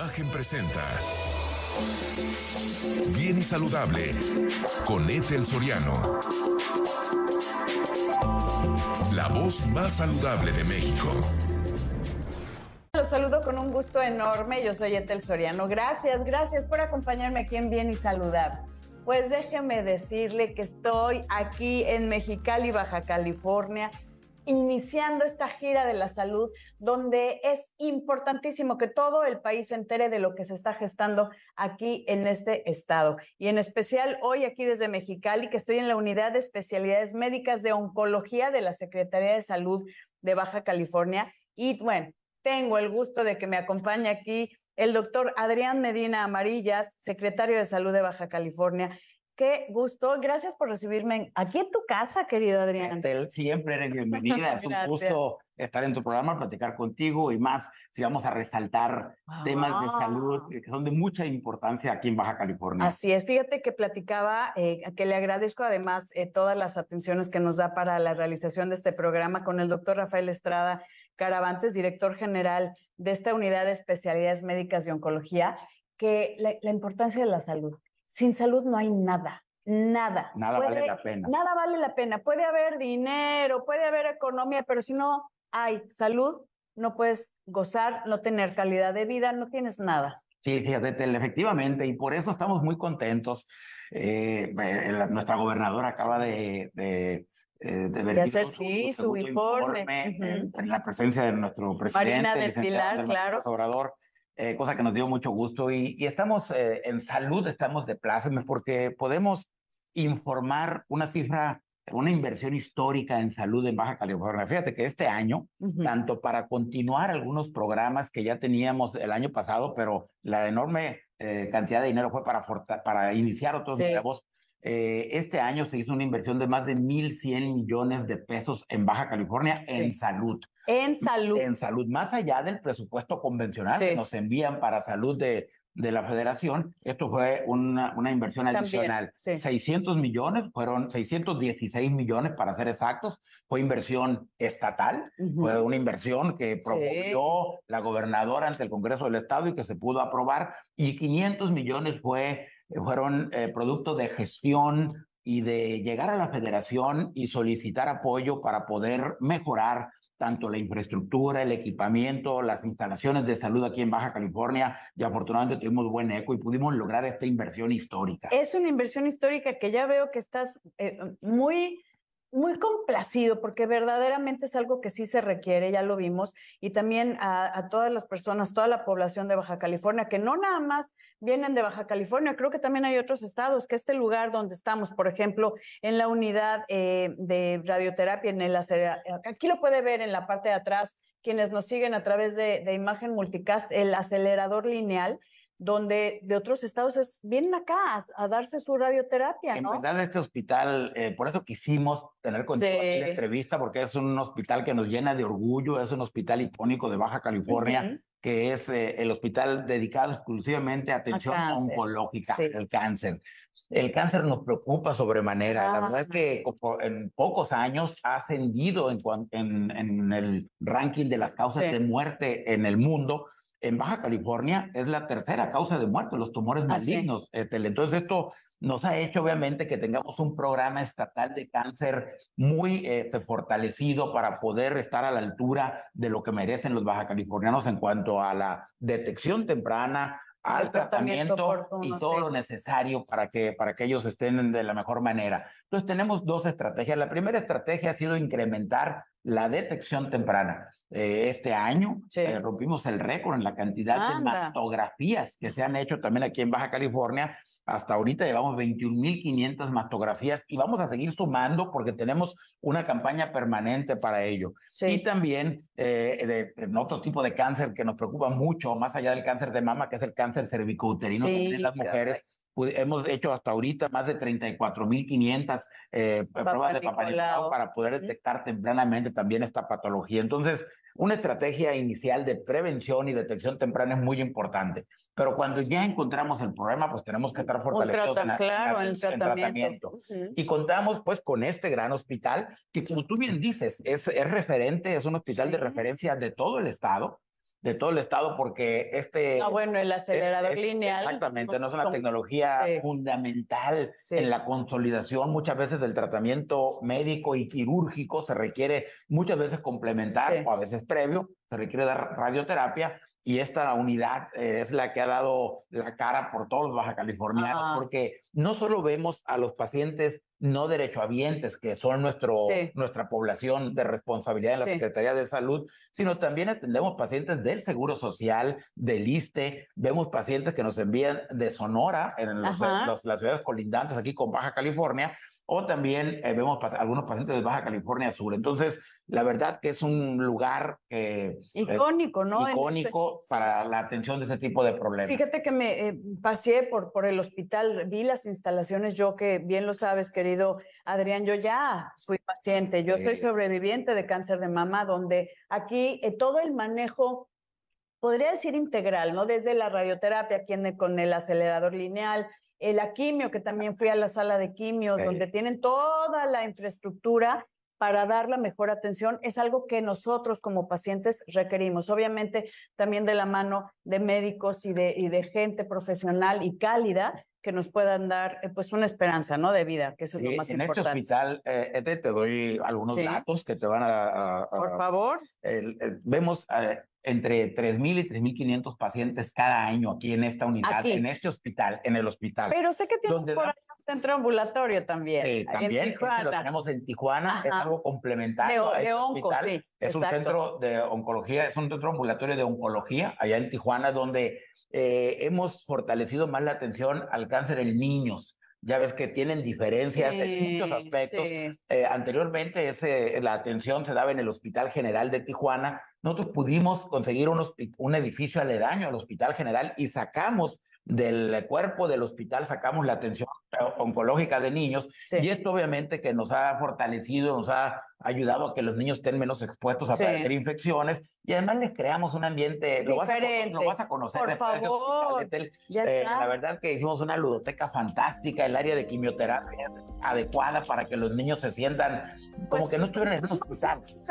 Imagen presenta Bien y Saludable con Ethel Soriano. La voz más saludable de México. Los saludo con un gusto enorme. Yo soy Ethel Soriano. Gracias, gracias por acompañarme aquí en Bien y Saludable. Pues déjeme decirle que estoy aquí en Mexicali, Baja California, iniciando esta gira de la salud, donde es importantísimo que todo el país se entere de lo que se está gestando aquí en este estado. Y en especial hoy aquí desde Mexicali, que estoy en la unidad de especialidades médicas de oncología de la Secretaría de Salud de Baja California. Y bueno, tengo el gusto de que me acompañe aquí el doctor Adrián Medina Amarillas, secretario de Salud de Baja California. Qué gusto. Gracias por recibirme aquí en tu casa, querido Adrián. Siempre eres bienvenida. es un gusto estar en tu programa, platicar contigo y más si vamos a resaltar temas de salud que son de mucha importancia aquí en Baja California. Así es, fíjate que platicaba, eh, que le agradezco además eh, todas las atenciones que nos da para la realización de este programa con el doctor Rafael Estrada Caravantes, director general de esta unidad de especialidades médicas de oncología, que la, la importancia de la salud. Sin salud no hay nada, nada. Nada vale la pena. Nada vale la pena. Puede haber dinero, puede haber economía, pero si no hay salud, no puedes gozar, no tener calidad de vida, no tienes nada. Sí, fíjate, efectivamente, y por eso estamos muy contentos. Eh, eh, la- nuestra gobernadora acaba de, de, eh, de vertir hacer, su- sí, su segundo informe. en, la presencia de nuestro presidente, Marina del Pilar, claro. Obrador, eh, cosa que nos dio mucho gusto. Y, y estamos eh, en salud, estamos de pláceme porque podemos informar una cifra, una inversión histórica en salud en Baja California. Fíjate que este año tanto para continuar algunos programas que ya teníamos el año pasado, pero la enorme eh, cantidad de dinero fue para, para iniciar otros Sí. nuevos. Eh, este año se hizo una inversión de más de 1.100 millones de pesos en Baja California en salud. En salud. En salud, más allá del presupuesto convencional Sí. que nos envían para salud de, de la federación, esto fue una, una inversión También, adicional. sí. 600 millones, fueron 616 millones para ser exactos, fue inversión estatal, fue una inversión que promovió la gobernadora ante el Congreso del Estado y que se pudo aprobar, y 500 millones fue, fueron eh, producto de gestión y de llegar a la federación y solicitar apoyo para poder mejorar tanto la infraestructura, el equipamiento, las instalaciones de salud aquí en Baja California, y afortunadamente tuvimos buen eco y pudimos lograr esta inversión histórica. Es una inversión histórica que ya veo que estás eh, muy, muy complacido porque verdaderamente es algo que sí se requiere, ya lo vimos, y también a, todas las personas, toda la población de Baja California, que no nada más vienen de Baja California, creo que también hay otros estados, que este lugar donde estamos, por ejemplo, en la unidad eh, de radioterapia, en el aquí lo puede ver en la parte de atrás, quienes nos siguen a través de Imagen Multicast, el acelerador lineal, donde de otros estados es, vienen acá a, a darse su radioterapia, En ¿no? verdad, este hospital, eh, por eso quisimos tener contigo aquí la Sí. entrevista, porque es un hospital que nos llena de orgullo, es un hospital icónico de Baja California, Ujú. que es eh, el hospital dedicado exclusivamente a atención cáncer, oncológica, sí. el cáncer. El cáncer nos preocupa sobremanera. La verdad es que en pocos años ha ascendido en, en, en el ranking de las causas Sí. de muerte en el mundo. En Baja California es la tercera causa de muerte, los tumores malignos. Entonces esto nos ha hecho obviamente que tengamos un programa estatal de cáncer muy este, fortalecido para poder estar a la altura de lo que merecen los baja californianos en cuanto a la detección temprana, al tratamiento tratamiento y todo sí. lo necesario para que, para que ellos estén de la mejor manera. Entonces tenemos dos estrategias. La primera estrategia ha sido incrementar la detección temprana. Eh, este año Sí. eh, rompimos el récord en la cantidad de Anda. mastografías que se han hecho también aquí en Baja California. Hasta ahorita llevamos 21.500 mastografías y vamos a seguir sumando porque tenemos una campaña permanente para ello. Sí. Y también eh, de, en otro tipo de cáncer que nos preocupa mucho, más allá del cáncer de mama, que es el cáncer cervicouterino Sí, en las mujeres. Pu- Hemos hecho hasta ahorita más de 34.500 eh, pruebas de Papa Nicolau. Nicolau para poder detectar tempranamente también esta patología. Entonces, una estrategia inicial de prevención y detección temprana es muy importante. Pero cuando ya encontramos el problema, pues tenemos que estar fortalecidos trata- en, la- en claro, la- el en tratamiento. tratamiento. Ujú. Y contamos pues con este gran hospital que como tú bien dices, es, es referente, es un hospital de Sí. referencia de todo el estado. De todo el estado porque este... Ah, bueno, el acelerador lineal. Exactamente, no es una tecnología fundamental en la consolidación muchas veces del tratamiento médico y quirúrgico, se requiere muchas veces complementar o a veces previo, se requiere dar radioterapia y esta unidad eh, es la que ha dado la cara por todos los baja californianos, porque no solo vemos a los pacientes no derechohabientes, que son nuestro, nuestra población de responsabilidad en la Secretaría de Salud, sino también atendemos pacientes del Seguro Social, del ISTE, vemos pacientes que nos envían de Sonora, en las ciudades colindantes aquí con Baja California, o también eh, vemos algunos pacientes de Baja California Sur. Entonces, la verdad que es un lugar eh, icónico, ¿no? Icónico para la atención de este tipo de problemas. Fíjate que me eh, pasé por, por el hospital, vi las instalaciones, yo que bien lo sabes, querido Adrián, yo ya fui paciente, yo soy sobreviviente de cáncer de mama, donde aquí todo el manejo podría decir integral, ¿no? Desde la radioterapia, con el acelerador lineal, la quimio, que también fui a la sala de quimio, donde tienen toda la infraestructura para dar la mejor atención, es algo que nosotros como pacientes requerimos. Obviamente también de la mano de médicos y de, y de gente profesional y cálida que nos puedan dar eh, pues una esperanza ¿no? de vida, que eso es lo más en importante. En este hospital, eh, te doy algunos datos que te van a... Por favor. vemos eh, entre 3.000 y 3.500 pacientes cada año aquí en esta unidad, en este hospital, en el hospital. Pero sé que tiene un centro ambulatorio también. Eh, también, lo tenemos en Tijuana, es algo complementario. De, de este Es un centro de oncología, es un centro ambulatorio de oncología allá en Tijuana, donde eh, hemos fortalecido más la atención al cáncer en niños ya ves que tienen diferencias en muchos aspectos. Eh, anteriormente ese, la atención se daba en el Hospital General de Tijuana. Nosotros pudimos conseguir un, un edificio aledaño al Hospital General y sacamos del cuerpo del hospital sacamos la atención oncológica de niños y esto obviamente que nos ha fortalecido, nos ha ayudado a que los niños estén menos expuestos a padecer infecciones y además les creamos un ambiente, lo vas, a, lo vas a conocer Por favor. Eh, la verdad que hicimos una ludoteca fantástica, el área de quimioterapia adecuada para que los niños se sientan como pues que no estuvieran en los hospitales.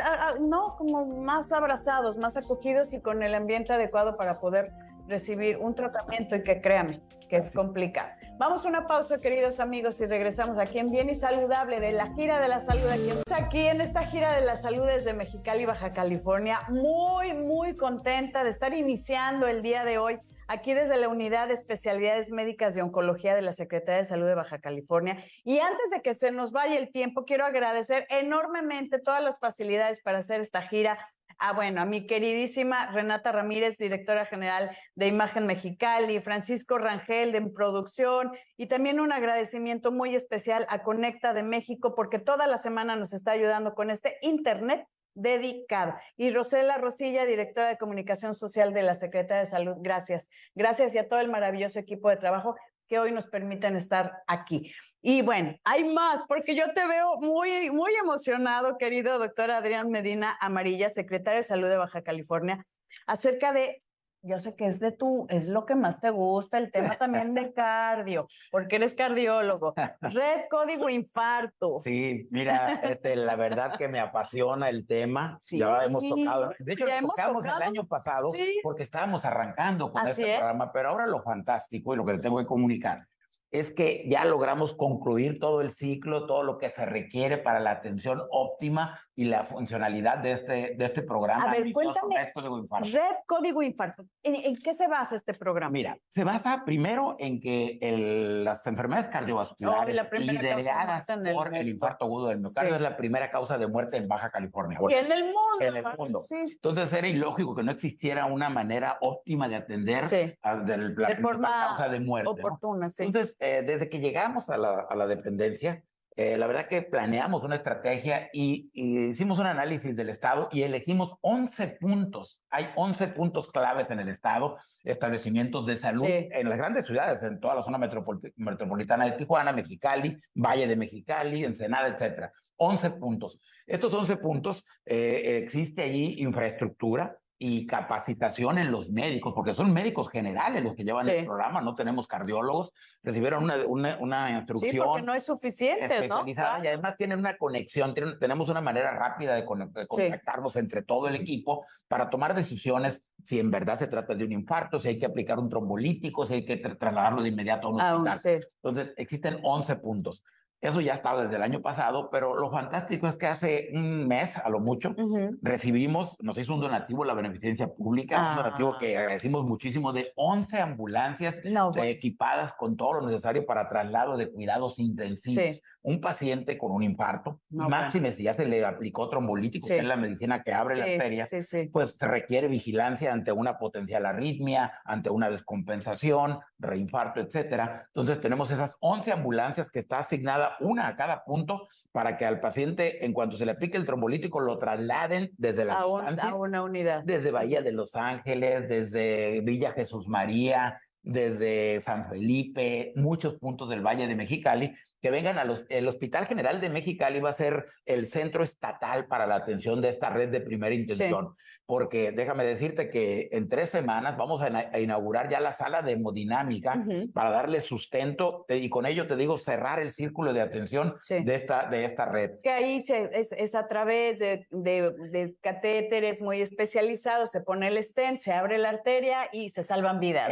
No, como más abrazados, más acogidos y con el ambiente adecuado para poder recibir un tratamiento y que créame que es complicado. Vamos a una pausa, queridos amigos, y regresamos aquí en Bien y Saludable de la gira de la salud aquí, aquí en esta gira de la salud desde Mexicali, Baja California. Muy, muy contenta de estar iniciando el día de hoy aquí desde la Unidad de Especialidades Médicas de Oncología de la Secretaría de Salud de Baja California. Y antes de que se nos vaya el tiempo, quiero agradecer enormemente todas las facilidades para hacer esta gira Ah, bueno, a mi queridísima Renata Ramírez, directora general de Imagen Mexicali, Francisco Rangel de producción y también un agradecimiento muy especial a Conecta de México porque toda la semana nos está ayudando con este internet dedicado. Y Rosela Rosilla, directora de comunicación social de la Secretaría de Salud, gracias. Gracias y a todo el maravilloso equipo de trabajo que hoy nos permiten estar aquí. Y bueno, hay más, porque yo te veo muy, muy emocionado, querido doctor Adrián Medina Amarilla, secretario de Salud de Baja California, acerca de, yo sé que es de tú, es lo que más te gusta, el tema también de cardio, porque eres cardiólogo. Red Código Infarto. Sí, mira, este, la verdad que me apasiona el tema. Sí, ya hemos tocado, de hecho, lo tocamos el año pasado porque estábamos arrancando con este programa, pero ahora lo fantástico y lo que te tengo que comunicar es que ya logramos concluir todo el ciclo, todo lo que se requiere para la atención óptima y la funcionalidad de este, de este programa. A ver, cuéntame, Red Código Infarto. Red Código Infarto. ¿En, qué se basa este programa? Mira, se basa primero en que el, las enfermedades cardiovasculares oh, lideradas por el infarto agudo del miocardio es la primera causa de muerte en Baja California. Y en el mundo. En el mundo. Entonces era ilógico que no existiera una manera óptima de atender a, la causa de muerte. Oportuna, sí. Entonces, eh, desde que llegamos a la, a la dependencia, eh, la verdad que planeamos una estrategia y, hicimos un análisis del Estado y elegimos 11 puntos. Hay 11 puntos claves en el Estado, establecimientos de salud en las grandes ciudades, en toda la zona metropolitana de Tijuana, Mexicali, Valle de Mexicali, Ensenada, etcétera. 11 puntos. Estos 11 puntos, eh, existe allí infraestructura, y capacitación en los médicos, porque son médicos generales los que llevan el programa, no tenemos cardiólogos, recibieron una, una, una instrucción. Sí, porque no es suficiente, ¿no? Y además tienen una conexión, tenemos una manera rápida de, contactarnos entre todo el equipo para tomar decisiones si en verdad se trata de un infarto, si hay que aplicar un trombolítico, si hay que trasladarlo de inmediato a un hospital. Entonces, existen 11 puntos. Eso ya estaba desde el año pasado, pero lo fantástico es que hace un mes, a lo mucho, recibimos, nos hizo un donativo la Beneficencia Pública, un donativo que ah. agradecimos muchísimo, de 11 ambulancias equipadas con todo lo necesario para traslado de cuidados intensivos. Un paciente con un infarto, máxime si ya se le aplicó trombolítico, que es la medicina que abre las arterias, pues requiere vigilancia ante una potencial arritmia, ante una descompensación, reinfarto, etcétera. Entonces tenemos esas 11 ambulancias que está asignada una a cada punto para que al paciente, en cuanto se le aplique el trombolítico, lo trasladen desde la a una unidad. Desde Bahía de Los Ángeles, desde Villa Jesús María, desde San Felipe, muchos puntos del Valle de Mexicali, que vengan a los, el Hospital General de Mexicali va a ser el centro estatal para la atención de esta red de primera intención, porque déjame decirte que en tres semanas vamos a, inaugurar ya la sala de hemodinámica para darle sustento y con ello te digo cerrar el círculo de atención de, esta, de esta red. Que ahí se, es, a través de, de, catéteres muy especializados, se pone el stent, se abre la arteria y se salvan vidas.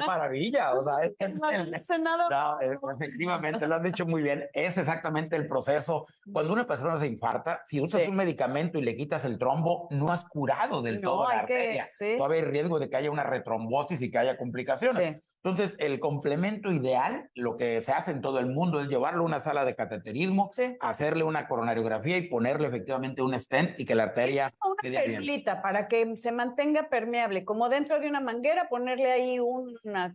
maravilla, o sea, es, no, efectivamente, lo has dicho muy bien, es exactamente el proceso. Cuando una persona se infarta, si usas un medicamento y le quitas el trombo, no has curado del todo la arteria. Todavía hay riesgo de que haya una retrombosis y que haya complicaciones. Entonces, el complemento ideal, lo que se hace en todo el mundo es llevarlo a una sala de cateterismo, hacerle una coronariografía y ponerle efectivamente un stent y que la arteria una perlita para que se mantenga permeable, como dentro de una manguera, ponerle ahí una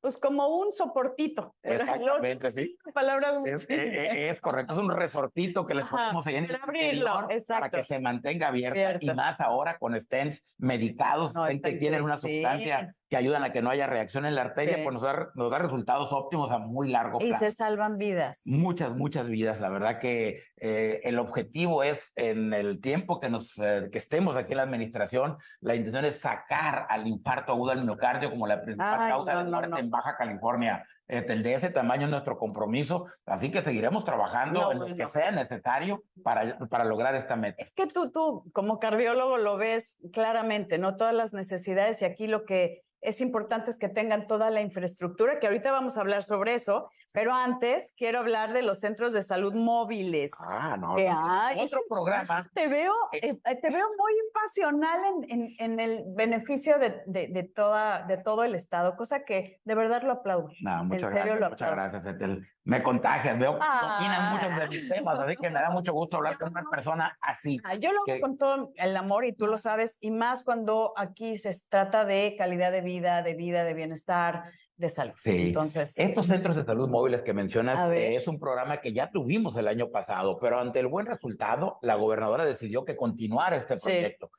pues como un soportito. Exactamente, sí. es, eh, eh, es, correcto, es un resortito que le ponemos ahí en el abrirlo, para que se mantenga abierta y más ahora con stents medicados, que tienen una sustancia que ayudan a que no haya reacción en la arteria, pues nos da, nos da resultados óptimos a muy largo plazo. Y se salvan vidas. Muchas, muchas vidas. La verdad que eh, el objetivo es en el tiempo que, nos, que estemos aquí en la administración, la intención es sacar al infarto agudo al miocardio como la principal causa de muerte Baja California. Eh, de ese tamaño es nuestro compromiso, así que seguiremos trabajando en lo que sea necesario para, para lograr esta meta. Es que tú, tú como cardiólogo lo ves claramente, ¿no? Todas las necesidades y aquí lo que es importante es que tengan toda la infraestructura, que ahorita vamos a hablar sobre eso, pero antes quiero hablar de los centros de salud móviles. Ah, no. Que hay. Otro programa. Te veo, eh, eh, te veo muy pasional en, en, en el beneficio de, de, de, toda, de todo el Estado, cosa que de verdad lo aplaudo. No, muchas gracias. Muchas gracias, Etel. Me contagias, veo que opinas muchos de mis temas, así que me da mucho gusto hablar con una persona así. Ah, yo lo hago con todo el amor y tú lo sabes, y más cuando aquí se trata de calidad de vida, de vida, de bienestar, de salud. Sí. Entonces, estos centros de salud móviles que mencionas es un programa que ya tuvimos el año pasado, pero ante el buen resultado, la gobernadora decidió que continuara este proyecto.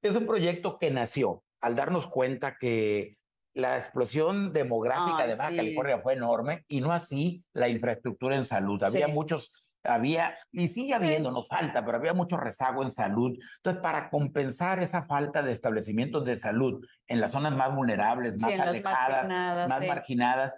Es un proyecto que nació al darnos cuenta que la explosión demográfica de Baja California fue enorme y no así la infraestructura en salud. Había muchos había, y sigue habiendo, nos falta, pero había mucho rezago en salud. Entonces, para compensar esa falta de establecimientos de salud en las zonas más vulnerables, más alejadas, más marginadas,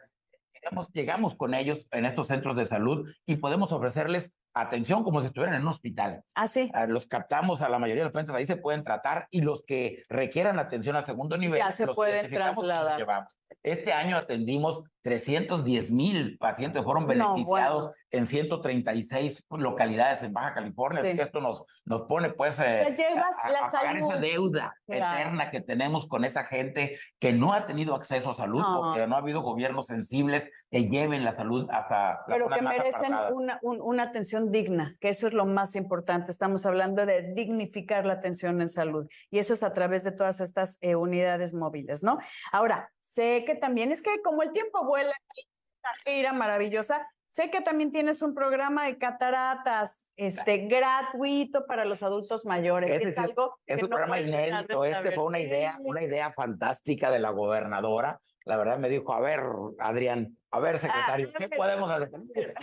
llegamos, llegamos con ellos en estos centros de salud y podemos ofrecerles atención como si estuvieran en un hospital. Ah, sí. Ah, los captamos a la mayoría de los pacientes, ahí se pueden tratar y los que requieran atención a segundo nivel. Ya se pueden trasladar. Este año atendimos 310 mil pacientes, fueron beneficiados en 136 localidades en Baja California. Así que esto nos, nos pone pues eh, a, pagar esa deuda eterna que tenemos con esa gente que no ha tenido acceso a salud porque no ha habido gobiernos sensibles que lleven la salud hasta Pero que merecen una, una atención digna, que eso es lo más importante. Estamos hablando de dignificar la atención en salud y eso es a través de todas estas eh, unidades móviles, ¿no? Ahora, sé que también es que como el tiempo vuela, esta gira maravillosa, Sé que también tienes un programa de cataratas este, gratuito para los adultos mayores. es, algo es un programa inédito. Este fue una idea, una idea fantástica de la gobernadora la verdad me dijo, a ver, Adrián, a ver, secretario, Ah, ¿qué que- podemos hacer?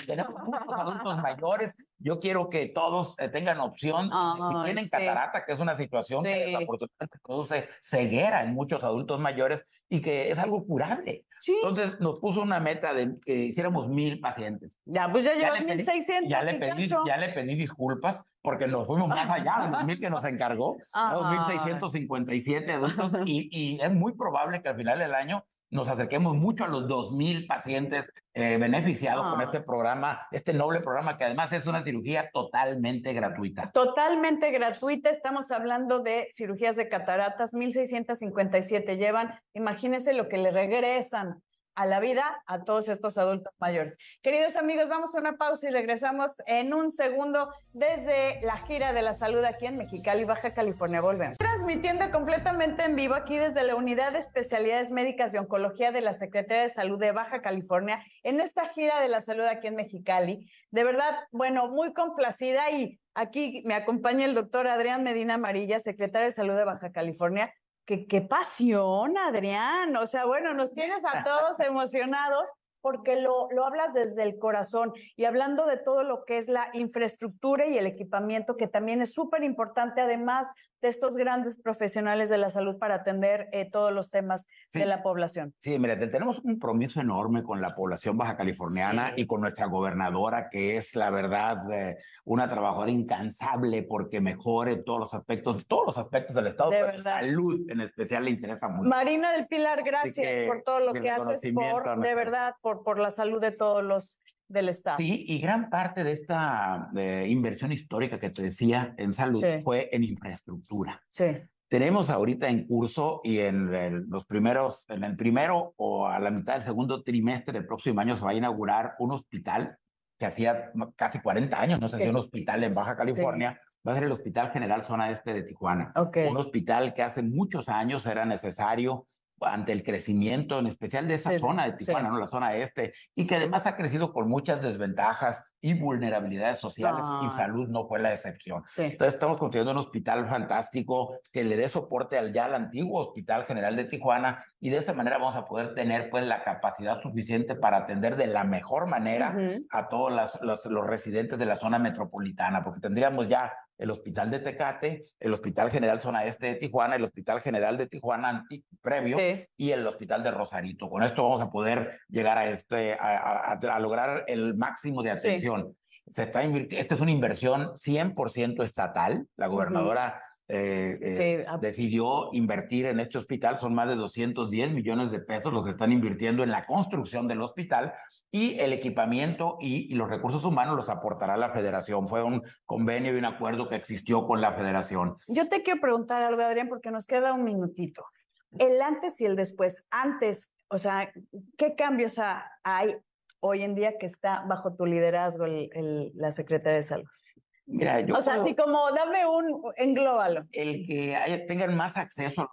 Tenemos muchos adultos mayores, yo quiero que todos eh, tengan opción, si Ay, tienen sí. catarata, que es una situación que Sí. desafortunadamente produce ceguera en muchos adultos mayores y que es algo curable. Sí. Entonces nos puso una meta de que hiciéramos mil pacientes. Ya, pues ya Ya llevas le pedí- 1600. Ya le, ¿qué pedí, ya le pedí disculpas porque nos fuimos más allá de los mil que nos encargó, Ajá. los 1657 adultos, y, y es muy probable que al final del año nos acerquemos mucho a los 2000 pacientes eh, beneficiados con Ah. este programa, este noble programa que además es una cirugía totalmente gratuita. Totalmente gratuita, estamos hablando de cirugías de cataratas, 1657 llevan, imagínense lo que le regresan a la vida a todos estos adultos mayores. Queridos amigos, vamos a una pausa y regresamos en un segundo desde la gira de la salud aquí en Mexicali, Baja California. Volvemos. Transmitiendo completamente en vivo aquí desde la Unidad de Especialidades Médicas y Oncología de la Secretaría de Salud de Baja California en esta gira de la salud aquí en Mexicali. De verdad, bueno, muy complacida y aquí me acompaña el doctor Adrián Medina Amarilla, secretario de Salud de Baja California. Qué, qué pasión, Adrián. O sea, bueno, nos tienes a todos emocionados porque lo, lo hablas desde el corazón y hablando de todo lo que es la infraestructura y el equipamiento, que también es súper importante, además de estos grandes profesionales de la salud para atender eh, todos los temas Sí. de la población. Sí, mira, te- tenemos un compromiso enorme con la población baja californiana Sí. y con nuestra gobernadora, que es la verdad eh, una trabajadora incansable porque mejore todos los aspectos, todos los aspectos del Estado, De pero verdad. salud en especial le interesa mucho. Marina del Pilar, gracias que por todo lo que haces, por, de verdad, por, por la salud de todos los del Estado. Sí, y gran parte de esta eh, inversión histórica que te decía en salud Sí. fue en infraestructura. Sí. Tenemos ahorita en curso y en el- los primeros, en el primero o a la mitad del segundo trimestre del próximo año se va a inaugurar un hospital que hacía casi 40 años no se hacía un sí. hospital en Baja California. Va a ser el Hospital General Zona Este de Tijuana. Ok. Un hospital que hace muchos años era necesario ante el crecimiento, en especial de esa Sí, zona de Tijuana, sí. ¿no? La zona este, y que además ha crecido con muchas desventajas y vulnerabilidades sociales, y Ay. salud no fue la excepción. Sí. Entonces estamos construyendo un hospital fantástico que le dé soporte al ya al antiguo Hospital General de Tijuana y de esa manera vamos a poder tener pues la capacidad suficiente para atender de la mejor manera Ujú. a todos las- los, los residentes de la zona metropolitana, porque tendríamos ya el Hospital de Tecate, el Hospital General Zona Este de Tijuana, el Hospital General de Tijuana anti- previo Sí. y el Hospital de Rosarito. Con esto vamos a poder llegar a, este, a, a- a- a lograr el máximo de Sí. atención. Se está Esta es una inversión 100% estatal. La gobernadora eh, eh, Sí, ah. decidió invertir en este hospital. Son más de 210 millones de pesos los que están invirtiendo en la construcción del hospital y el equipamiento y, y los recursos humanos los aportará la federación. Fue un convenio y un acuerdo que existió con la federación. Yo te quiero preguntar algo, Adrián, porque nos queda un minutito. El antes y el después. Antes, o sea, ¿qué cambios ha- hay hoy en día que está bajo tu liderazgo el- el- la Secretaría de Salud? Mira, yo o sea, así como dame un englóbalo. el que haya- tengan más acceso a la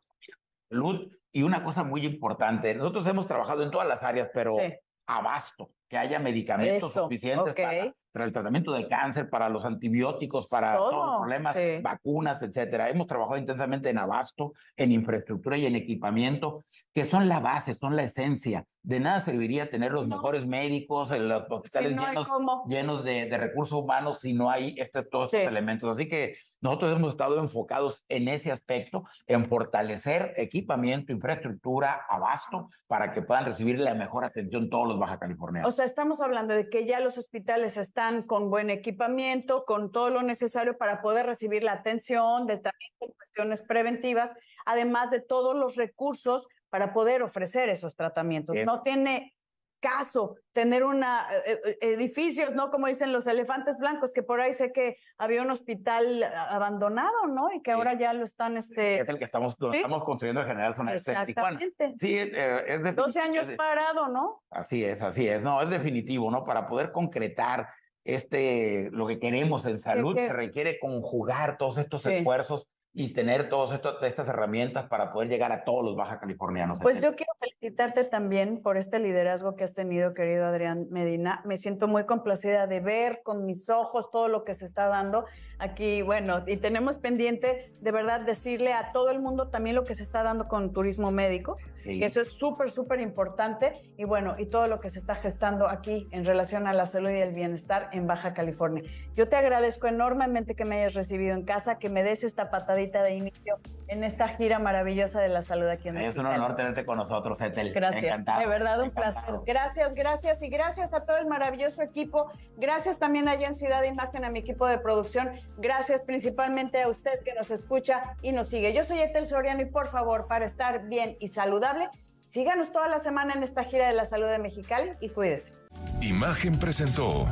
salud y una cosa muy importante, nosotros hemos trabajado en todas las áreas, pero Sí. abasto, que haya medicamentos Eso, suficientes para, para el tratamiento del cáncer, para los antibióticos, para Todo, todos los problemas, sí. vacunas, etcétera. Hemos trabajado intensamente en abasto, en infraestructura y en equipamiento, que son la base, son la esencia. De nada serviría tener los No. mejores médicos, en los hospitales Si no llenos llenos de, de recursos humanos si no hay este, todos Sí. estos elementos. Así que nosotros hemos estado enfocados en ese aspecto, en fortalecer equipamiento, infraestructura, abasto, para que puedan recibir la mejor atención todos los baja californianos. O sea, estamos hablando de que ya los hospitales están con buen equipamiento, con todo lo necesario para poder recibir la atención, de también con cuestiones preventivas, además de todos los recursos para poder ofrecer esos tratamientos. Es- No tiene caso tener una eh, eh, edificios, ¿no? Como dicen los elefantes blancos, que por ahí sé que había un hospital abandonado, ¿no? Y que Sí. ahora ya lo están, este, es el que estamos, ¿sí? estamos construyendo en General Zona Este exactamente. Sí, eh, es de, 12 años es parado, ¿no? Así es, así es. No, es definitivo, ¿no? Para poder concretar este, lo que queremos en salud, que- se requiere conjugar todos estos Sí. esfuerzos y tener todas estas herramientas para poder llegar a todos los baja californianos. Pues yo quiero felicitarte también por este liderazgo que has tenido, querido Adrián Medina. Me siento muy complacida de ver con mis ojos todo lo que se está dando aquí. Bueno, y tenemos pendiente de verdad decirle a todo el mundo también lo que se está dando con turismo médico, que eso es súper, súper importante. Y bueno, y todo lo que se está gestando aquí en relación a la salud y el bienestar en Baja California. Yo te agradezco enormemente que me hayas recibido en casa, que me des esta patadita de inicio en esta gira maravillosa de la salud aquí en Es un honor tenerte con nosotros, Etel. Gracias. de verdad, un placer. Gracias, gracias y gracias a todo el maravilloso equipo. Gracias también allá en Ciudad de Imagen a mi equipo de producción. Gracias principalmente a usted que nos escucha y nos sigue. Yo soy Etel Soriano y por favor, para estar bien y saludable, síganos toda la semana en esta gira de la salud de Mexicali y cuídese. Imagen presentó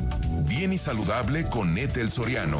Bien y Saludable con Etel Soriano